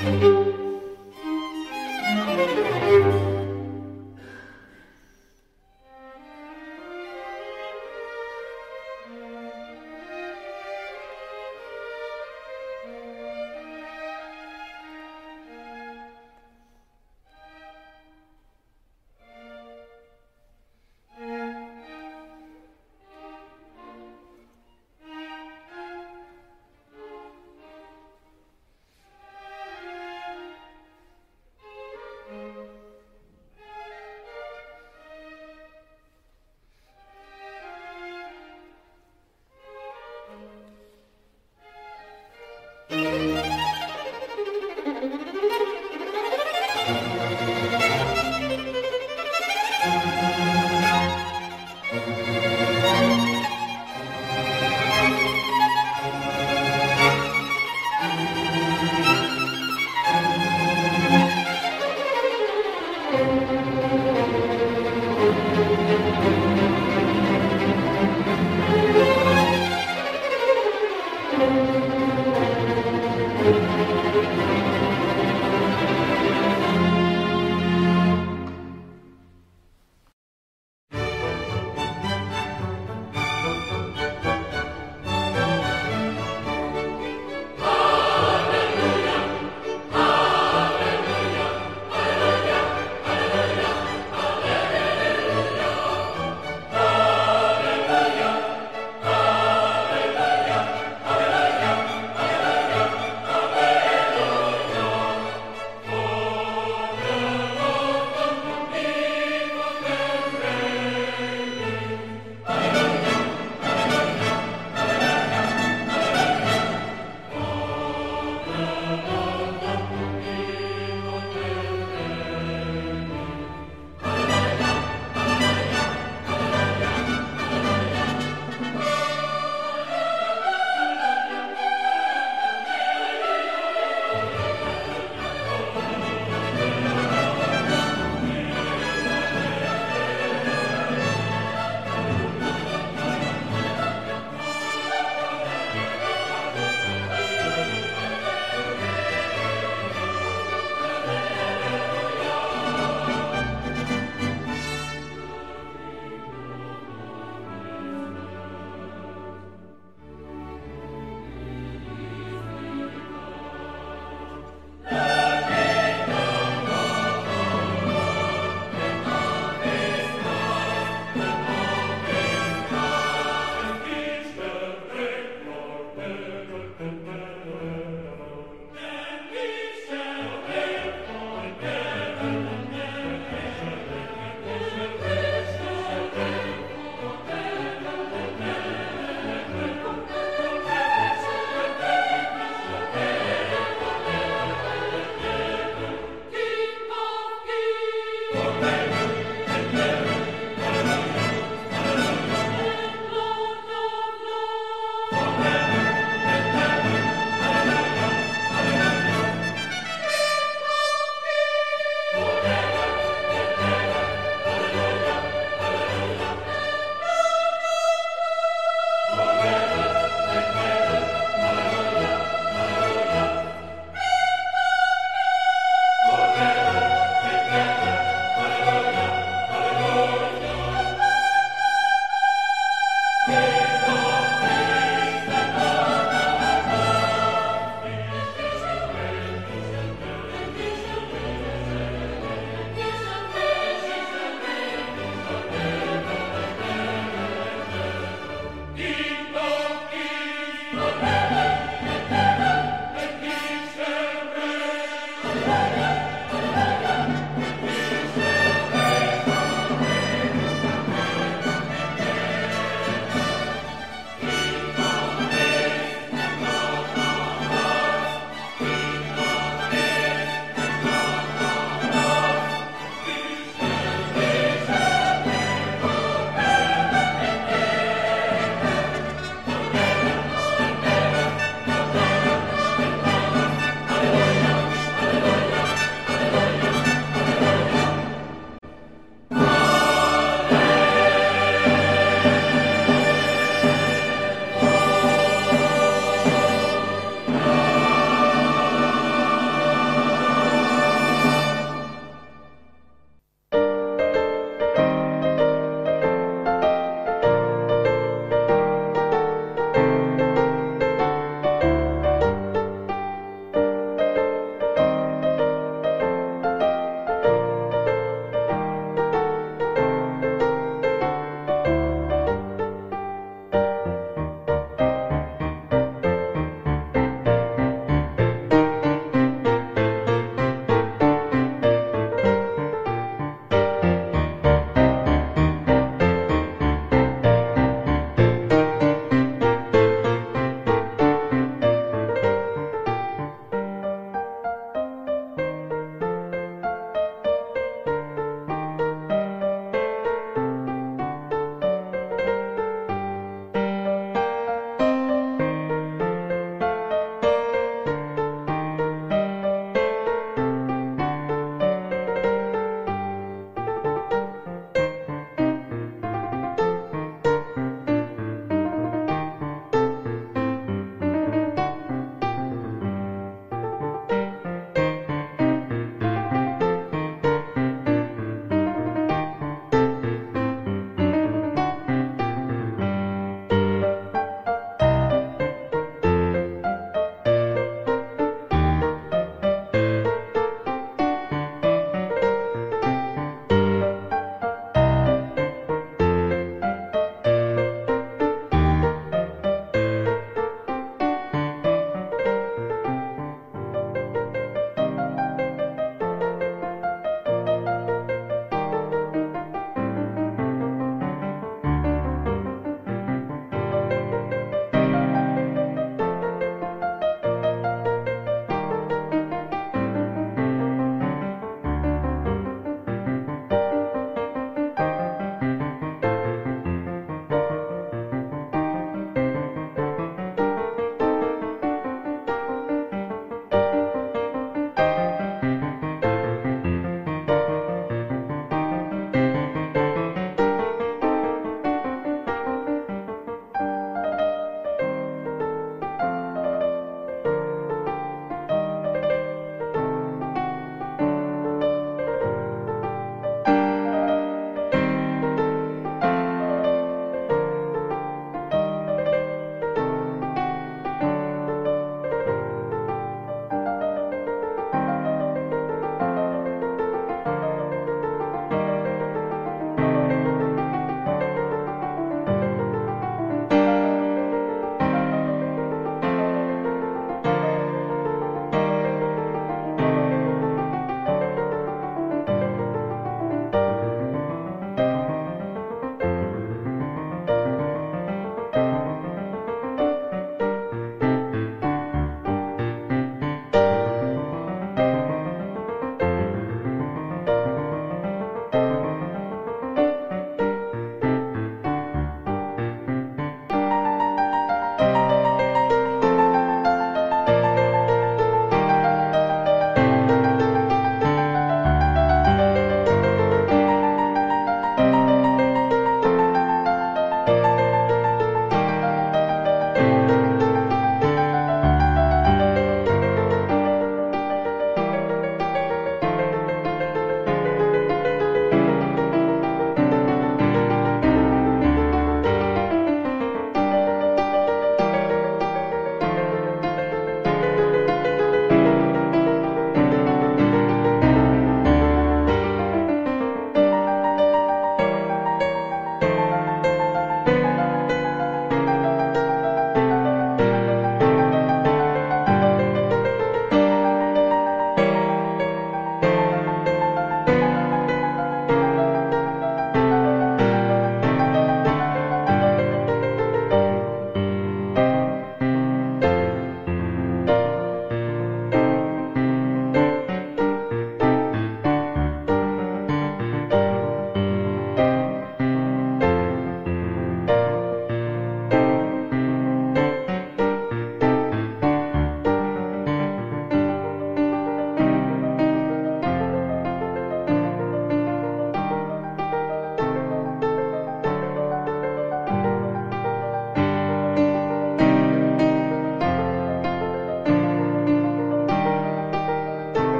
Música